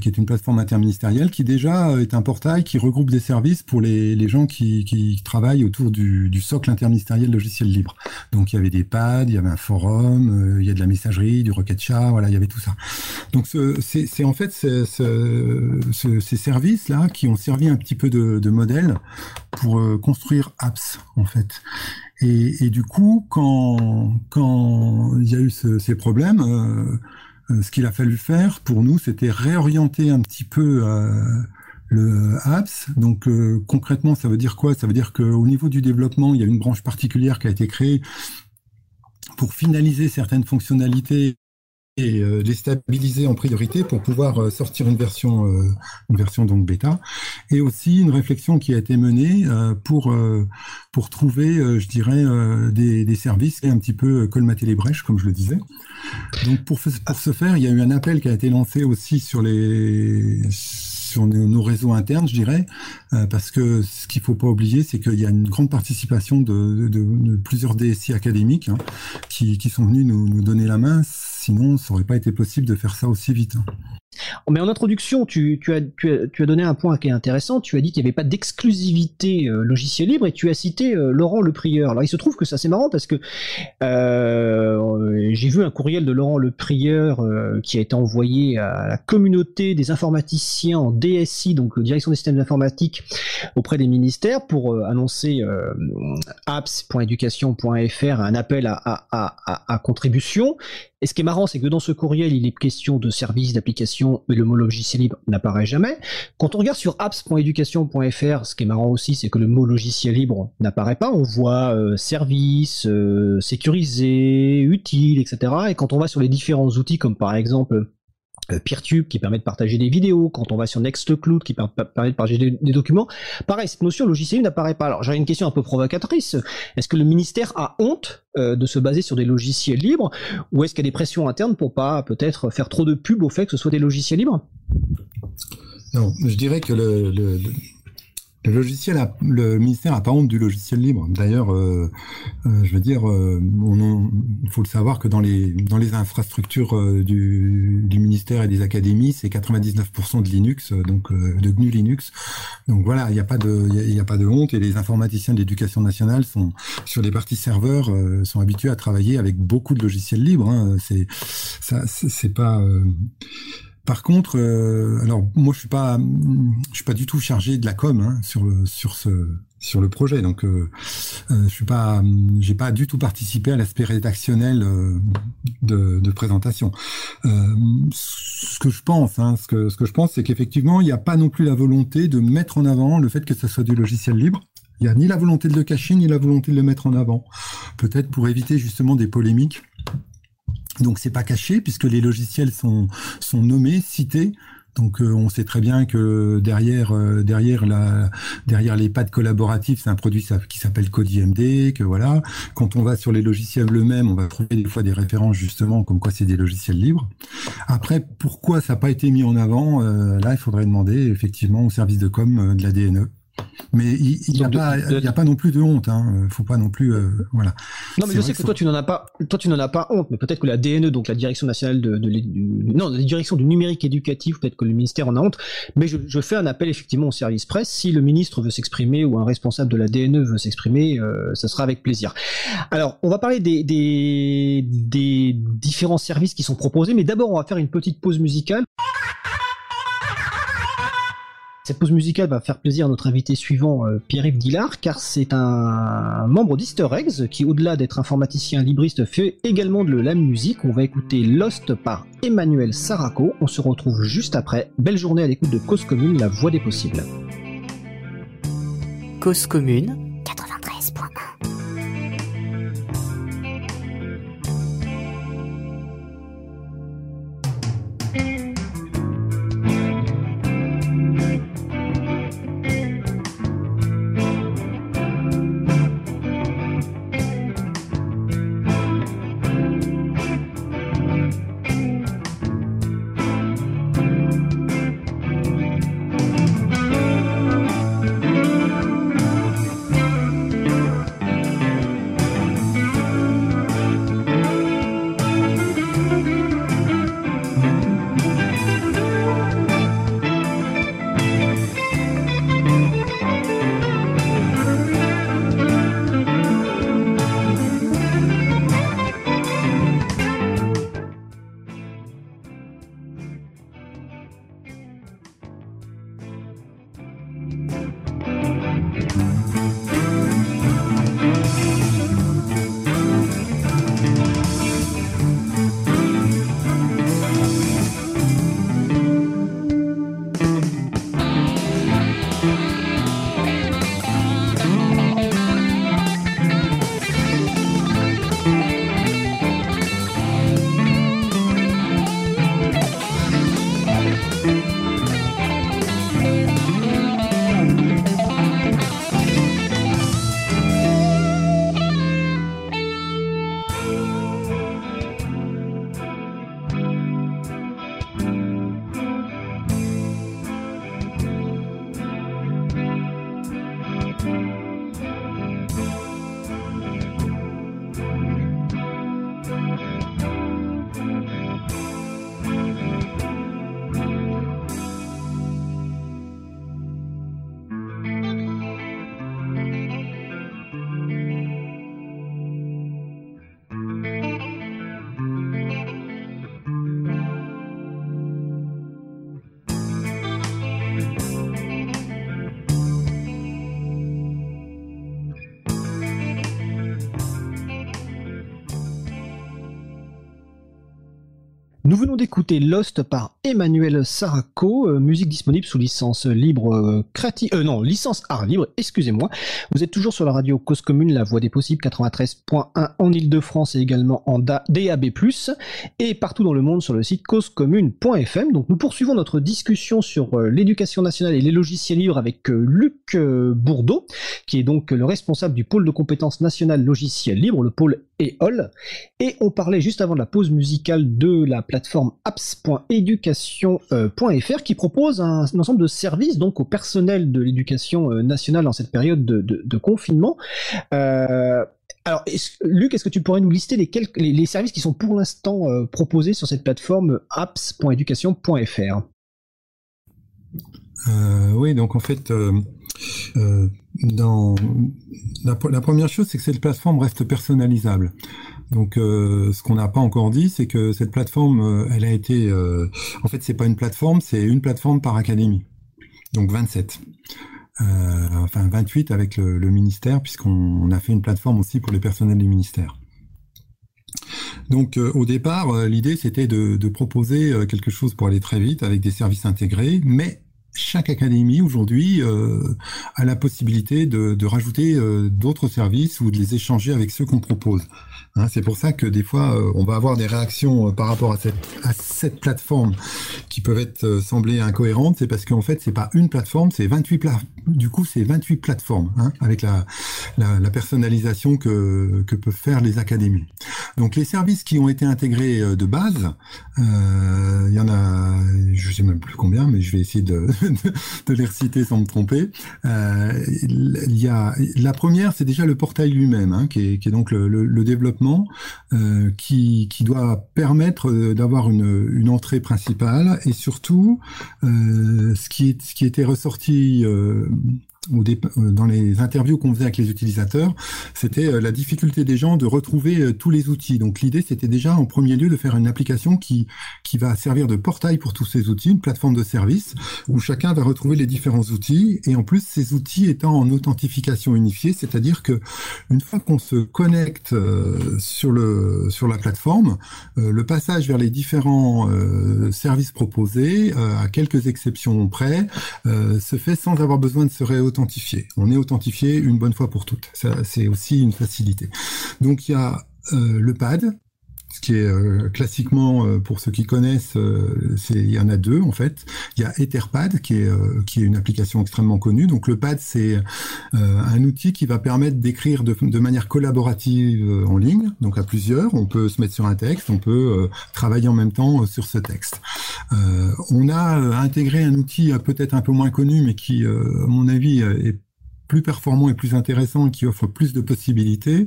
qui est une plateforme interministérielle qui déjà euh, est un portail qui regroupe des services pour les, les gens qui, qui, travaillent autour du, du, socle interministériel logiciel libre. Donc il y avait des pads, il y avait un forum, euh, il y a de la messagerie, du rocket chat, voilà, il y avait tout ça. Donc c'est en fait ce, ce, ces services-là qui ont servi un petit peu de, de modèle pour construire apps en fait. Et, et, du coup, quand, quand il y a eu ce, ces problèmes, euh, euh, ce qu'il a fallu faire pour nous, c'était réorienter un petit peu euh, le apps. Donc euh, concrètement, ça veut dire quoi? Ça veut dire qu'au niveau du développement, il y a une branche particulière qui a été créée pour finaliser certaines fonctionnalités euh, les stabiliser en priorité pour pouvoir euh, sortir une version, euh, une version donc bêta, et aussi une réflexion qui a été menée pour pour trouver, je dirais, des, des services et un petit peu colmater les brèches, comme je le disais. Donc pour, pour ce faire, il y a eu un appel qui a été lancé aussi sur les sur nos, réseaux internes, je dirais, parce que ce qu'il faut pas oublier, c'est qu'il y a une grande participation de, de, de plusieurs DSI académiques hein, qui, qui sont venus nous, nous donner la main sinon, ça aurait pas été possible de faire ça aussi vite. Mais en introduction, tu, as, donné un point qui est intéressant. Tu as dit qu'il n'y avait pas d'exclusivité euh, logiciel libre et tu as cité euh, Laurent Le Prieur. Alors il se trouve que ça c'est marrant parce que euh, j'ai vu un courriel de Laurent Le Prieur qui a été envoyé à la communauté des informaticiens en DSI, donc direction des systèmes informatiques auprès des ministères, pour annoncer apps.education.fr un appel à contribution. Et ce qui est marrant, c'est que dans ce courriel, il est question de services, d'applications, mais le mot logiciel libre n'apparaît jamais. Quand on regarde sur apps.education.fr, ce qui est marrant aussi, c'est que le mot logiciel libre n'apparaît pas. On voit euh, service, euh, sécurisé, utile, etc. Et quand on va sur les différents outils, comme par exemple Peertube qui permet de partager des vidéos, quand on va sur Nextcloud qui permet de partager des, documents. Pareil, cette notion logiciel n'apparaît pas. Alors j'avais une question un peu provocatrice. Est-ce que le ministère a honte euh, de se baser sur des logiciels libres ou est-ce qu'il y a des pressions internes pour pas peut-être faire trop de pub au fait que ce soit des logiciels libres? Non, je dirais que le logiciel, le ministère n'a pas honte du logiciel libre. D'ailleurs, euh, euh, je veux dire, euh, il faut le savoir que dans les dans les infrastructures du, ministère et des académies, c'est 99% de Linux, donc de GNU Linux. Donc voilà, il n'y a pas de y, a, pas de honte et les informaticiens de l'éducation nationale sont sur les parties serveurs sont habitués à travailler avec beaucoup de logiciels libres. Hein. C'est c'est pas par contre, euh, alors moi je suis pas, je suis pas du tout chargé de la com hein, sur le projet, donc euh, euh, je suis pas, j'ai pas du tout participé à l'aspect rédactionnel de, présentation. hein, ce que je pense, c'est qu'effectivement il n'y a pas non plus la volonté de mettre en avant le fait que ce soit du logiciel libre. Il n'y a ni la volonté de le cacher, ni la volonté de le mettre en avant. Peut-être pour éviter justement des polémiques donc c'est pas caché puisque les logiciels sont sont nommés, cités. Donc euh, on sait très bien que derrière euh, derrière la derrière les pads collaboratifs, c'est un produit qui s'appelle CodeIMD, que voilà. Quand on va sur les logiciels eux-mêmes, on va trouver des fois des références justement comme quoi c'est des logiciels libres. Après pourquoi ça n'a pas été mis en avant? Euh, Là, il faudrait demander effectivement au service de com de la DNE. Mais il n'y a, pas, il a pas non plus de honte. Hein. Faut pas non plus, euh, voilà. Non, mais je sais que toi tu n'en as pas, toi tu n'en as pas honte. Mais peut-être que la DNE, donc la Direction nationale de, de, non, la Direction du numérique éducatif, peut-être que le ministère en a honte. Mais je, je, fais un appel effectivement au service presse. Si le ministre veut s'exprimer ou un responsable de la DNE veut s'exprimer, euh, ça sera avec plaisir. Alors, on va parler des, des, des différents services qui sont proposés, mais d'abord on va faire une petite pause musicale. Cette pause musicale va faire plaisir à notre invité suivant, euh, Pierre-Yves Dillard, car c'est un membre d'Easter Eggs qui, au-delà d'être informaticien libriste, fait également de la musique. On va écouter Lost par Emmanuel Saraco. On se retrouve juste après. Belle journée à l'écoute de Cause Commune, la voix des possibles. Cause Commune 93.1 venons d'écouter Lost par Emmanuel Saraco, euh, musique disponible sous licence libre euh, créative, euh, non, licence art libre, excusez-moi. Vous êtes toujours sur la radio Cause Commune, la voix des possibles 93.1 en Ile-de-France et également en DAB+, et partout dans le monde sur le site causecommune.fm. Donc nous poursuivons notre discussion sur l'éducation nationale et les logiciels libres avec Luc Bourdeau, qui est donc le responsable du pôle de compétences nationales logiciels libres, le pôle EOL. Et on parlait juste avant la pause musicale de la plateforme apps.education.fr qui propose un, ensemble de services donc au personnel de l'éducation euh, nationale en cette période de, confinement. Euh, alors, Luc, est-ce que tu pourrais nous lister les, quelques, les, services qui sont pour l'instant euh, proposés sur cette plateforme apps.education.fr Oui, donc en fait, dans la, première chose, c'est que cette plateforme reste personnalisable. Donc, euh, ce qu'on n'a pas encore dit, c'est que cette plateforme, euh, elle a été, euh, en fait, c'est pas une plateforme, c'est une plateforme par académie. Donc 27. enfin 28 avec le, ministère, puisqu'on a fait une plateforme aussi pour les personnels du ministère. Donc au départ, l'idée c'était de, de, proposer quelque chose pour aller très vite avec des services intégrés, mais chaque académie aujourd'hui euh, a la possibilité de, de rajouter euh, d'autres services ou de les échanger avec ceux qu'on propose. Hein, c'est pour ça que des fois, euh, on va avoir des réactions euh, par rapport à cette, à cette plateforme qui peuvent être euh, sembler incohérentes. C'est parce qu'en fait, c'est pas une plateforme, c'est 28 plateformes. Du coup, c'est 28 plateformes hein, avec la, la, la, personnalisation que, que peuvent faire les académies. Donc, les services qui ont été intégrés de base, il y en a, je sais même plus combien, mais je vais essayer de, de, les reciter sans me tromper. Il y a la première, c'est déjà le portail lui-même, hein, qui, est, donc le, développement euh, qui, doit permettre euh, d'avoir une, entrée principale et surtout euh, ce qui était ressorti euh, dans les interviews qu'on faisait avec les utilisateurs, c'était euh, la difficulté des gens de retrouver euh, tous les outils. Donc l'idée, c'était déjà en premier lieu de faire une application qui, qui va servir de portail pour tous ces outils, une plateforme de service où chacun va retrouver les différents outils et en plus ces outils étant en authentification unifiée, c'est-à-dire que une fois qu'on se connecte sur le sur la plateforme, le passage vers les différents services proposés, à quelques exceptions près, se fait sans avoir besoin de se réauthentifier on est authentifié une bonne fois pour toutes. C'est aussi une facilité. Donc il y a euh, le pad, ce qui est euh, classiquement, euh, pour ceux qui connaissent, c'est il y en a deux en fait. Il y a Etherpad qui est une application extrêmement connue. Donc le pad c'est un outil qui va permettre d'écrire de, manière collaborative en ligne, donc à plusieurs. On peut se mettre sur un texte, on peut travailler en même temps sur ce texte. on a intégré un outil peut-être un peu moins connu, mais qui, à mon avis, est plus performant et plus intéressant et qui offre plus de possibilités.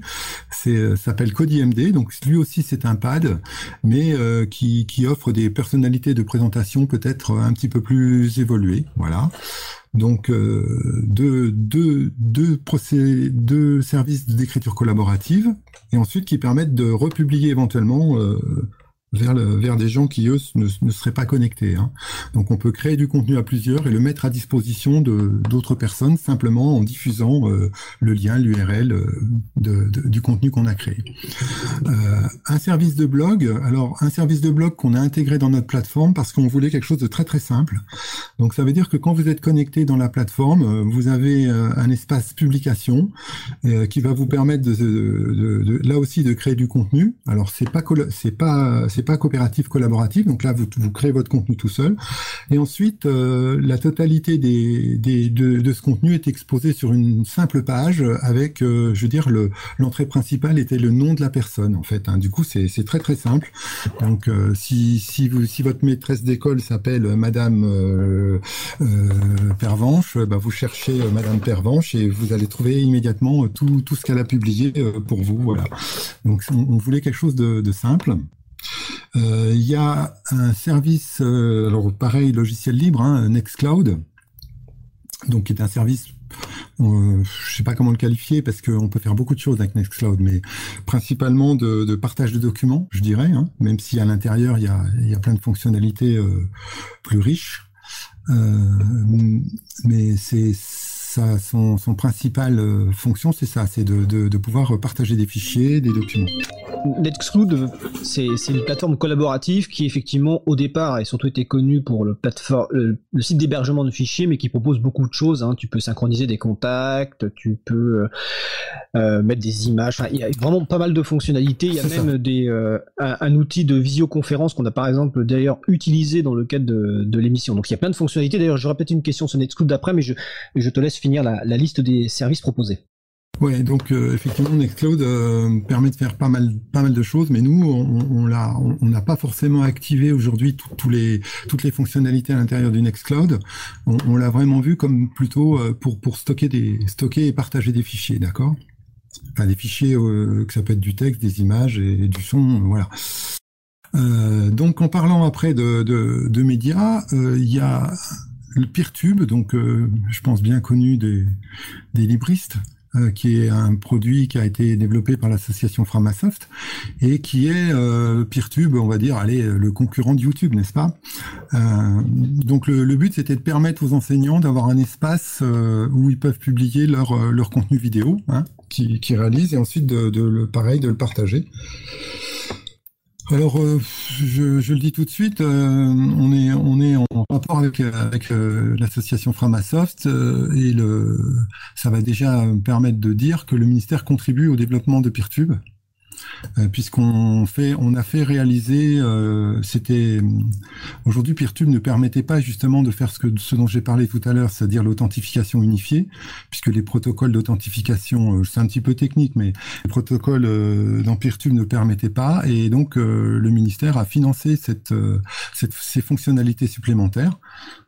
C'est euh, s'appelle CodyMD. Donc lui aussi c'est un pad, mais euh, qui, qui offre des personnalités de présentation peut-être un petit peu plus évoluées. Voilà. Donc euh, deux, deux, deux, procès, deux services d'écriture collaborative et ensuite qui permettent de republier éventuellement vers, des gens qui, eux, ne, seraient pas connectés. Hein. Donc on peut créer du contenu à plusieurs et le mettre à disposition d'autres personnes simplement en diffusant euh, le lien, l'URL euh, du contenu qu'on a créé. Euh, un service de blog, alors un service de blog qu'on a intégré dans notre plateforme parce qu'on voulait quelque chose de très très simple. Donc ça veut dire que quand vous êtes connecté dans la plateforme, vous avez un espace publication qui va vous permettre là aussi de créer du contenu. Alors c'est pas c'est pas pas coopératif collaboratif. Donc là, vous, créez votre contenu tout seul. Et ensuite, euh, la totalité des, de, ce contenu est exposé sur une simple page avec, euh, je veux dire, le l'entrée principale était le nom de la personne en fait. Hein. Du coup, c'est très très simple. Donc euh, si si vous si votre maîtresse d'école s'appelle Madame Pervenche, bah, vous cherchez Madame Pervenche et vous allez trouver immédiatement tout ce qu'elle a publié pour vous. Voilà. Donc on, voulait quelque chose de simple. Euh, il y a un service, euh, alors pareil, logiciel libre, hein, Nextcloud, donc qui est un service euh, je sais pas comment le qualifier parce qu'on peut faire beaucoup de choses avec Nextcloud, mais principalement de, partage de documents, je dirais, hein, même si à l'intérieur il y a, y a, plein de fonctionnalités plus riches. mais c'est sa, son, son principale euh, fonction, c'est ça, c'est de, de, de, pouvoir partager des fichiers, des documents. Nextcloud, c'est une plateforme collaborative qui effectivement au départ a surtout été connue pour le, plateforme, le, site d'hébergement de fichiers, mais qui propose beaucoup de choses. Hein. Tu peux synchroniser des contacts, tu peux euh, mettre des images. Il y a vraiment pas mal de fonctionnalités. Il y a même des, euh, un, un, outil de visioconférence qu'on a par exemple d'ailleurs utilisé dans le cadre de, de l'émission. Donc il y a plein de fonctionnalités. D'ailleurs, j'aurai peut-être une question sur Nextcloud d'après, mais je, je te laisse finir la, liste des services proposés. Ouais, donc euh, effectivement, Nextcloud euh, permet de faire pas mal, pas mal de choses, mais nous, on, l'a, on n'a pas forcément activé aujourd'hui les, toutes les fonctionnalités à l'intérieur du Nextcloud. On, l'a vraiment vu comme plutôt euh, pour pour stocker des, stocker et partager des fichiers, d'accord? Des fichiers que ça peut être du texte, des images et, du son, voilà. donc, en parlant après de, de médias, il y a le PeerTube, donc je pense bien connu des, libristes, euh, qui est un produit qui a été développé par l'association Framasoft et qui est euh, PeerTube, on va dire, allez, le concurrent de YouTube, n'est-ce pas? Euh, Donc le, but, c'était de permettre aux enseignants d'avoir un espace euh, où ils peuvent publier leur, euh, contenu vidéo hein, qu'ils qui réalisent et ensuite, pareil, de le partager. Alors, euh, je, je, le dis tout de suite, euh, on est on est en rapport avec avec euh, l'association Framasoft et le ça va déjà permettre de dire que le ministère contribue au développement de PeerTube puisqu'on fait, on a fait réaliser, euh, c'était aujourd'hui PeerTube ne permettait pas justement de faire ce que ce dont j'ai parlé tout à l'heure, c'est-à-dire l'authentification unifiée, puisque les protocoles d'authentification, euh, c'est un petit peu technique, mais les protocoles euh, dans PeerTube ne permettaient pas, et donc euh, le ministère a financé cette, cette, ces fonctionnalités supplémentaires,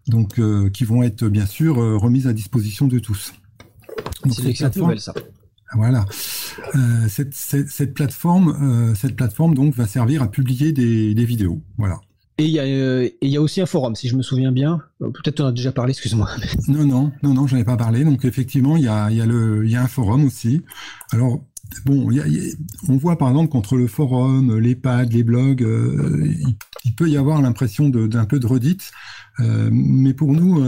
donc qui vont être bien sûr remises à disposition de tous. C'est une nouvelle ça. Voilà. Euh, cette, cette, cette, plateforme, euh, cette plateforme donc va servir à publier des, des vidéos. Voilà. Et il y, euh, y, a aussi un forum, si je me souviens bien. Peut-être on a déjà parlé, excuse-moi. Non, non, non, non, j'en ai pas parlé. Donc effectivement, il y a, y, a y a un forum aussi. Alors, bon, on voit par exemple qu'entre le forum, les pads, les blogs, euh, il, peut y avoir l'impression d'un peu de redite. Euh, mais pour nous,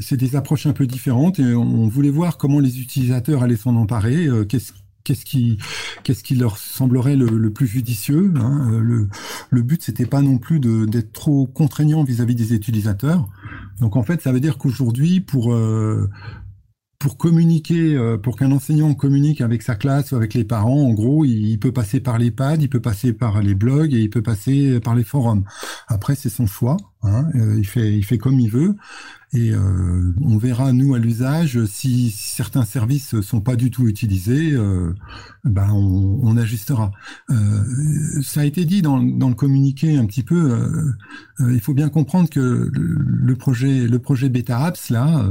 c'est des approches un peu différentes et on voulait voir comment les utilisateurs allaient s'en emparer, euh, qu'est-ce qui leur semblerait le, plus judicieux. Hein. Le, le but c'était pas non plus d'être trop contraignant vis-à-vis -vis des utilisateurs. Donc en fait ça veut dire qu'aujourd'hui pour euh, pour communiquer, euh, pour qu'un enseignant communique avec sa classe ou avec les parents, en gros, il, il peut passer par les pads, il peut passer par les blogs et il peut passer par les forums. Après, c'est son choix. Hein, euh, il fait, il fait comme il veut. Et euh, on verra nous à l'usage si certains services sont pas du tout utilisés, euh, ben on, on ajustera. Euh, ça a été dit dans, dans, le communiqué un petit peu. Euh, il faut bien comprendre que le, projet, le projet Beta Apps là,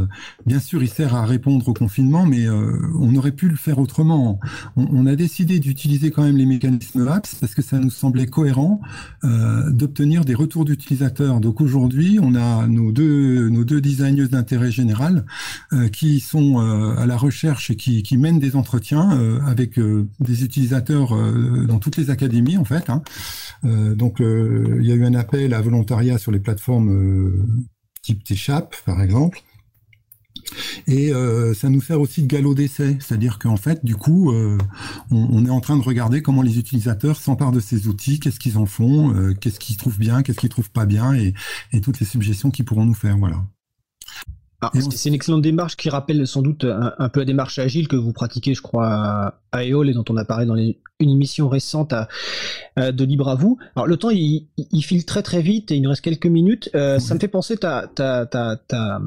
bien sûr, il sert à répondre au confinement, mais on aurait pu le faire autrement. On, on a décidé d'utiliser quand même les mécanismes Apps parce que ça nous semblait cohérent d'obtenir des retours d'utilisateurs. Donc aujourd'hui, on a nos deux, nos deux designeuses d'intérêt général euh, qui sont euh, à la recherche et qui, qui mènent des entretiens euh, avec des utilisateurs dans toutes les académies en fait. Hein. donc il y a eu un appel à volontariat sur les plateformes type T-Chap par exemple. Et euh, ça nous sert aussi de galop d'essai, c'est-à-dire qu'en fait, du coup, euh, on, est en train de regarder comment les utilisateurs s'emparent de ces outils, qu'est-ce qu'ils en font, euh, qu'est-ce qu'ils trouvent bien, qu'est-ce qu'ils trouvent pas bien, et, et toutes les suggestions qu'ils pourront nous faire. Voilà. C'est une excellente démarche qui rappelle sans doute un, un, peu la démarche agile que vous pratiquez, je crois, à, EOL et dont on a parlé dans les, une émission récente à, à, de Libre à vous. Alors le temps il, il, file très très vite et il nous reste quelques minutes. Euh, oui. Ça me fait penser ta, ta, ta, ta,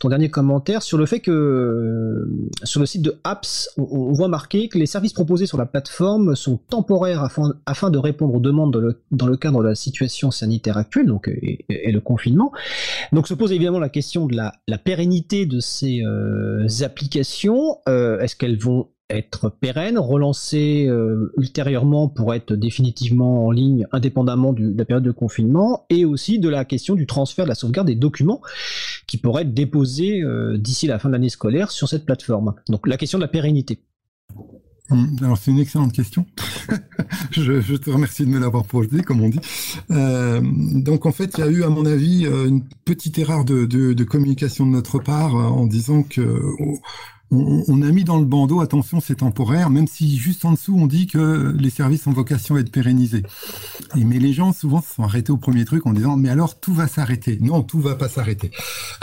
ton dernier commentaire sur le fait que sur le site de Apps, on, on, voit marqué que les services proposés sur la plateforme sont temporaires afin, afin de répondre aux demandes dans le, dans le cadre de la situation sanitaire actuelle, donc et, et, le confinement. Donc se pose évidemment la question de la, la pérennité de ces euh, applications. Euh, Est-ce qu'elles vont être pérennes, relancées euh, ultérieurement pour être définitivement en ligne indépendamment de la période de confinement, et aussi de la question du transfert de la sauvegarde des documents qui pourraient être déposés d'ici la fin de l'année scolaire sur cette plateforme? Donc la question de la pérennité. Hum, alors c'est une excellente question. je, te remercie de me l'avoir projeté, comme on dit. Euh, donc en fait, il y a eu, à mon avis, une petite erreur de, de communication de notre part en disant que on, a mis dans le bandeau, attention, c'est temporaire, même si juste en dessous, on dit que les services ont vocation à être pérennisés. Mais les gens, souvent, se sont arrêtés au premier truc en disant, mais alors, tout va s'arrêter. Non, tout va pas s'arrêter.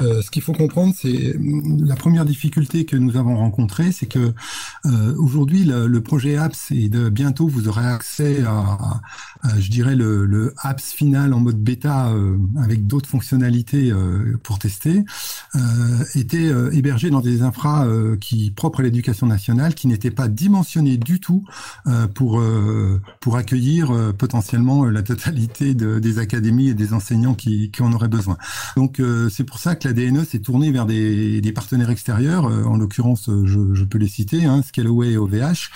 Euh, ce qu'il faut comprendre, c'est la première difficulté que nous avons rencontrée, c'est que euh, aujourd'hui, le, projet Apps, et bientôt, vous aurez accès à, je dirais, le, Apps final en mode bêta euh, avec d'autres fonctionnalités pour tester, était hébergé dans des infras qui propre à l'éducation nationale, qui n'était pas dimensionné du tout euh, pour euh, pour accueillir euh, potentiellement la totalité de, des académies et des enseignants qui, qui en auraient besoin. Donc c'est pour ça que la DNE s'est tournée vers des, des partenaires extérieurs, en l'occurrence je, je, peux les citer, hein, Scalaway et OVH,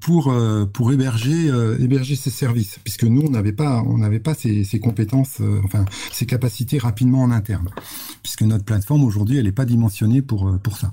pour pour héberger héberger ces services, puisque nous on n'avait pas on n'avait pas ces, ces compétences, enfin ces capacités rapidement en interne, puisque notre plateforme aujourd'hui elle n'est pas dimensionnée pour pour ça.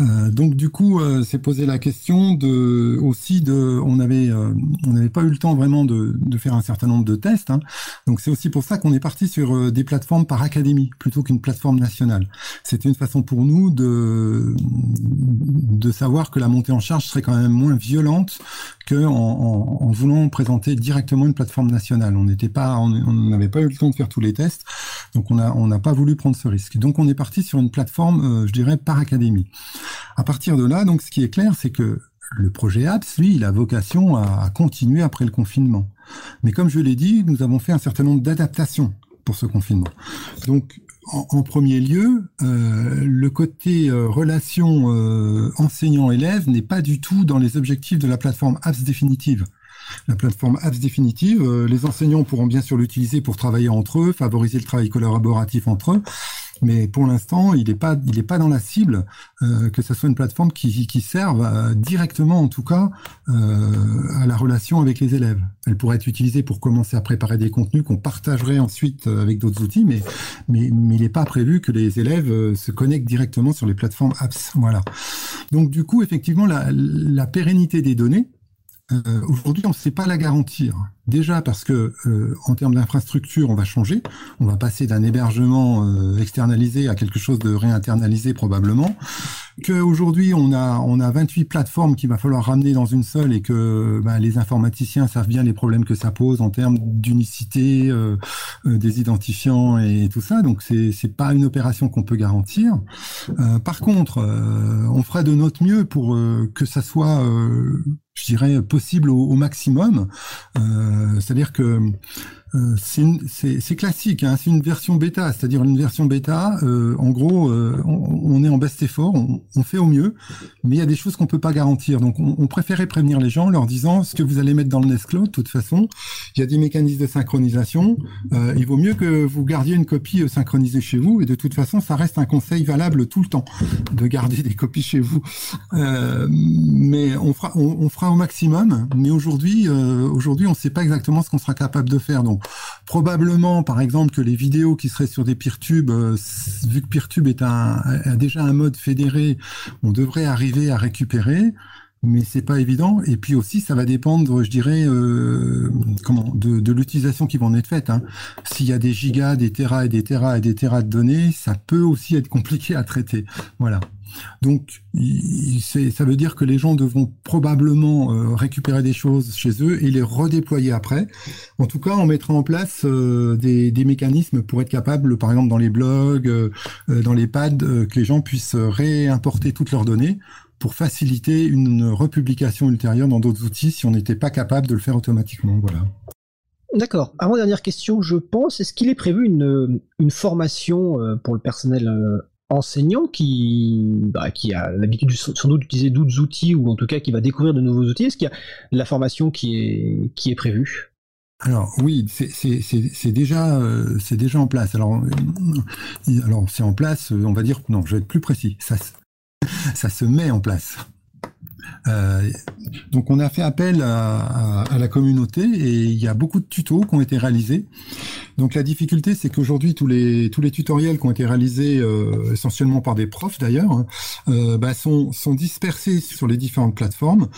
Euh, donc du coup, euh, c'est posé la question de aussi de, on avait, euh, on n'avait pas eu le temps vraiment de, de, faire un certain nombre de tests. Hein. Donc c'est aussi pour ça qu'on est parti sur des plateformes par académie plutôt qu'une plateforme nationale. C'était une façon pour nous de de savoir que la montée en charge serait quand même moins violente que en, en, voulant présenter directement une plateforme nationale. On n'était pas, on n'avait pas eu le temps de faire tous les tests, donc on a on n'a pas voulu prendre ce risque. Donc on est parti sur une plateforme, je dirais, par académie. À partir de là, donc, ce qui est clair, c'est que le projet Apps, lui, il a vocation à, continuer après le confinement. Mais comme je l'ai dit, nous avons fait un certain nombre d'adaptations pour ce confinement. Donc, en, premier lieu, euh, le côté euh, relation euh, enseignant-élève n'est pas du tout dans les objectifs de la plateforme Apps définitive. La plateforme Apps définitive, les enseignants pourront bien sûr l'utiliser pour travailler entre eux, favoriser le travail collaboratif entre eux, mais pour l'instant, il n'est pas, il est pas dans la cible euh, que ce soit une plateforme qui, serve euh, directement, en tout cas, euh, à la relation avec les élèves. Elle pourrait être utilisée pour commencer à préparer des contenus qu'on partagerait ensuite avec d'autres outils, mais, mais, il n'est pas prévu que les élèves se connectent directement sur les plateformes apps. Voilà. Donc du coup, effectivement, la pérennité des données, euh, aujourd'hui, on ne sait pas la garantir. Déjà parce que euh, en termes d'infrastructure, on va changer. On va passer d'un hébergement euh, externalisé à quelque chose de réinternalisé probablement. Qu'aujourd'hui, on a on a 28 plateformes qu'il va falloir ramener dans une seule et que bah, les informaticiens savent bien les problèmes que ça pose en termes d'unicité des identifiants et tout ça. Donc c'est c'est pas une opération qu'on peut garantir. par contre, on fera de notre mieux pour que ça soit je dirais, possible au, maximum. Euh, C'est-à-dire que c'est classique, hein, c'est une version bêta, c'est-à-dire une version bêta. Euh, en gros, euh, on, est en best effort, on, fait au mieux, mais il y a des choses qu'on peut pas garantir. Donc, on, préférait prévenir les gens, leur disant ce que vous allez mettre dans le Nest Cloud. De toute façon, il y a des mécanismes de synchronisation. il vaut mieux que vous gardiez une copie synchronisée chez vous, et de toute façon, ça reste un conseil valable tout le temps de garder des copies chez vous. mais on fera, on, fera au maximum. Mais aujourd'hui, aujourd'hui, on ne sait pas exactement ce qu'on sera capable de faire. Donc probablement, par exemple, que les vidéos qui seraient sur des PeerTube, euh, vu que PeerTube est un, a déjà un mode fédéré, on devrait arriver à récupérer mais c'est pas évident. Et puis aussi, ça va dépendre, je dirais, euh, comment, de, l'utilisation qui va en être faite. Hein. S'il y a des gigas, des terras et des terras et des terras de données, ça peut aussi être compliqué à traiter. Voilà. Donc, ça veut dire que les gens devront probablement euh, récupérer des choses chez eux et les redéployer après. En tout cas, on mettra en place euh, des, mécanismes pour être capable, par exemple dans les blogs, euh, dans les pads, que les gens puissent réimporter toutes leurs données pour faciliter une republication ultérieure dans d'autres outils si on n'était pas capable de le faire automatiquement. Voilà. D'accord. Avant-dernière question, je pense, est-ce qu'il est prévu une formation pour le personnel enseignant qui, bah, qui a l'habitude sans doute d'utiliser d'autres outils ou en tout cas qui va découvrir de nouveaux outils Est-ce qu'il y a la formation qui est, prévue? Alors oui, c'est déjà euh, c'est déjà en place. Alors euh, c'est en place, on va dire non, je vais être plus précis. Ça se met en place. Euh, donc on a fait appel à, la communauté et il y a beaucoup de tutos qui ont été réalisés. Donc la difficulté, c'est qu'aujourd'hui tous les tous les tutoriels qui ont été réalisés euh, essentiellement par des profs d'ailleurs hein, euh, bah, sont sont dispersés sur les différentes plateformes.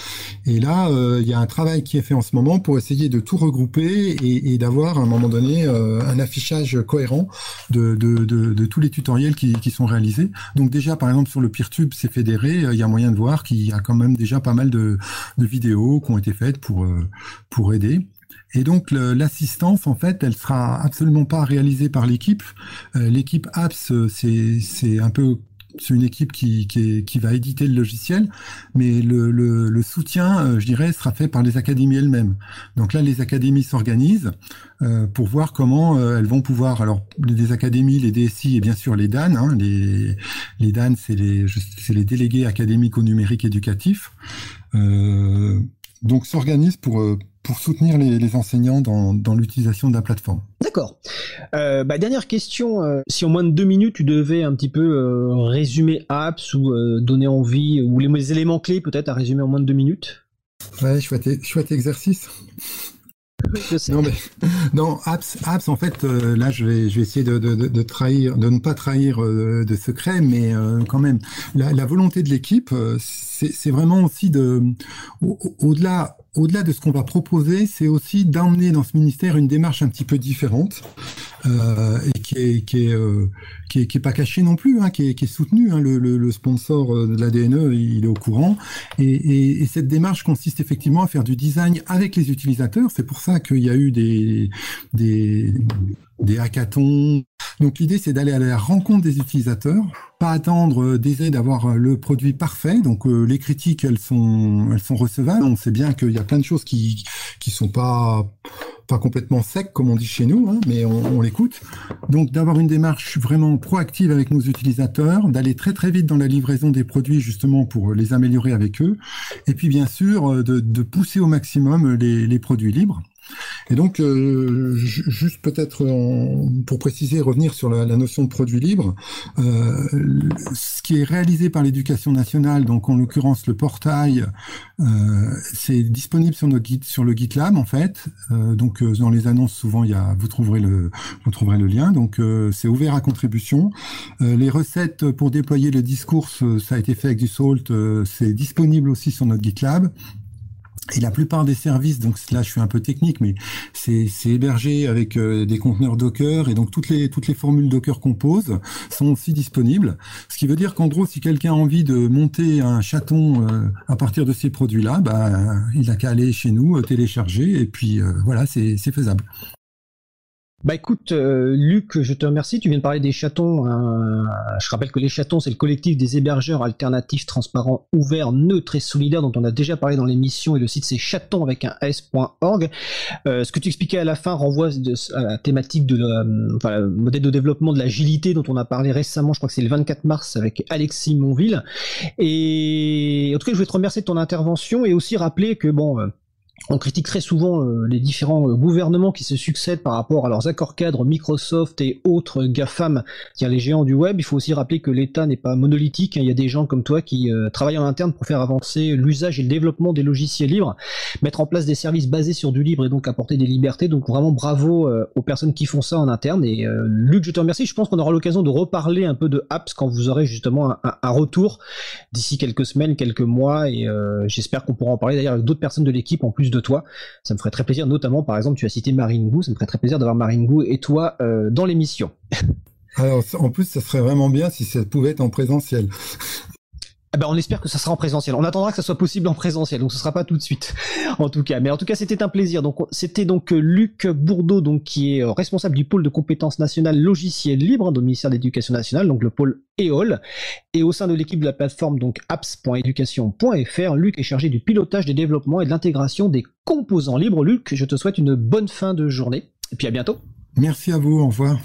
Et là, euh, il y a un travail qui est fait en ce moment pour essayer de tout regrouper et, d'avoir à un moment donné un affichage cohérent de, de, de, de, tous les tutoriels qui, qui sont réalisés. Donc déjà, par exemple sur le PeerTube, c'est fédéré, il y a moyen de voir qu'il y a quand même déjà pas mal de, de vidéos qui ont été faites pour pour aider. Et donc l'assistance, en fait, elle sera absolument pas réalisée par l'équipe. Euh, l'équipe apps, euh, c'est un peu c'est une équipe qui, qui, qui, va éditer le logiciel, mais le, le, le, soutien, euh, je dirais, sera fait par les académies elles-mêmes. Donc là, les académies s'organisent euh, pour voir comment elles vont pouvoir. Alors, les académies, les DSI et bien sûr les DAN. Hein, les, les DAN, c'est les, les délégués académiques au numérique éducatif. Donc s'organisent pour pour soutenir les, enseignants dans, l'utilisation de la plateforme. D'accord. Euh, bah, dernière question, euh, si en moins de deux minutes tu devais un petit peu euh, résumer Apps ou donner envie, ou les éléments clés peut-être à résumer en moins de deux minutes? Ouais, chouette, chouette exercice. Non mais non apps apps en fait là je vais je vais essayer de, de, trahir de ne pas trahir de secret mais quand même la, la volonté de l'équipe c'est vraiment aussi de au-delà au-delà de ce qu'on va proposer, c'est aussi d'emmener dans ce ministère une démarche un petit peu différente euh, et qui est qui est, euh, qui est, qui est pas cachée non plus, hein, qui est qui soutenue. Hein, le, sponsor euh, de l'ADNE, il est au courant. Et, et, et, cette démarche consiste effectivement à faire du design avec les utilisateurs. C'est pour ça qu'il y a eu des des des hackathons. Donc l'idée c'est d'aller à la rencontre des utilisateurs, pas attendre euh, des aides d'avoir euh, le produit parfait. Donc euh, les critiques elles sont elles sont recevables. On sait bien qu'il y a plein de choses qui qui sont pas pas complètement secs comme on dit chez nous, hein, mais on, l'écoute. Donc d'avoir une démarche vraiment proactive avec nos utilisateurs, d'aller très très vite dans la livraison des produits justement pour les améliorer avec eux, et puis bien sûr de, pousser au maximum les produits libres. Et donc, euh, juste peut-être pour préciser, revenir sur la, notion de produit libre, euh, ce qui est réalisé par l'éducation nationale, donc en l'occurrence le portail, euh, c'est disponible sur notre guide, sur le GitLab en fait. donc dans les annonces, souvent il y a, vous trouverez le, vous trouverez le lien. Donc c'est ouvert à contribution. les recettes pour déployer le discours, ça a été fait avec du Salt, c'est disponible aussi sur notre GitLab. Et la plupart des services, donc là je suis un peu technique, mais c'est hébergé avec euh, des conteneurs Docker et donc toutes les formules Docker qu'on pose sont aussi disponibles. Ce qui veut dire qu'en gros, si quelqu'un a envie de monter un chaton euh, à partir de ces produits-là, bah, il a qu'à aller chez nous, euh, télécharger et puis voilà, c'est faisable. Bah écoute, euh, Luc, je te remercie. Tu viens de parler des chatons. Hein. Je rappelle que les chatons, c'est le collectif des hébergeurs alternatifs, transparents, ouverts, neutres et solidaires dont on a déjà parlé dans l'émission. Et le site, c'est chatons avec un s.org. Euh, ce que tu expliquais à la fin renvoie à la thématique de euh, enfin, le modèle de développement de l'agilité dont on a parlé récemment. Je crois que c'est le 24 mars avec Alexis Monville. Et en tout cas, je voulais te remercier de ton intervention et aussi rappeler que bon on critique très souvent euh, les différents euh, gouvernements qui se succèdent par rapport à leurs accords cadres Microsoft et autres GAFAM, sont les géants du web. Il faut aussi rappeler que l'État n'est pas monolithique. Il y a des gens comme toi qui euh, travaillent en interne pour faire avancer l'usage et le développement des logiciels libres, mettre en place des services basés sur du libre et donc apporter des libertés. Donc vraiment bravo aux personnes qui font ça en interne. Et Luc, je te remercie. Je pense qu'on aura l'occasion de reparler un peu de apps quand vous aurez justement un retour d'ici quelques semaines, quelques mois. Et j'espère qu'on pourra en parler d'ailleurs avec d'autres personnes de l'équipe en plus de toi. Ça me ferait très plaisir, notamment par exemple, tu as cité Marine Gou, ça me ferait très plaisir d'avoir Marine Gou et toi euh, dans l'émission. Alors en plus, ça serait vraiment bien si ça pouvait être en présentiel. Eh ben, on espère que ça sera en présentiel. On attendra que ça soit possible en présentiel, donc ce sera pas tout de suite, en tout cas. Mais en tout cas, c'était un plaisir. Donc, c'était donc euh, Luc Bourdeau, donc qui est euh, responsable du pôle de compétences nationales logiciels libres hein, ministère de l'Éducation nationale, donc le pôle EOL. Et au sein de l'équipe de la plateforme donc apps.education.fr, Luc est chargé du pilotage des développements et de l'intégration des composants libres. Luc, je te souhaite une bonne fin de journée et puis à bientôt. Merci à vous. Au revoir.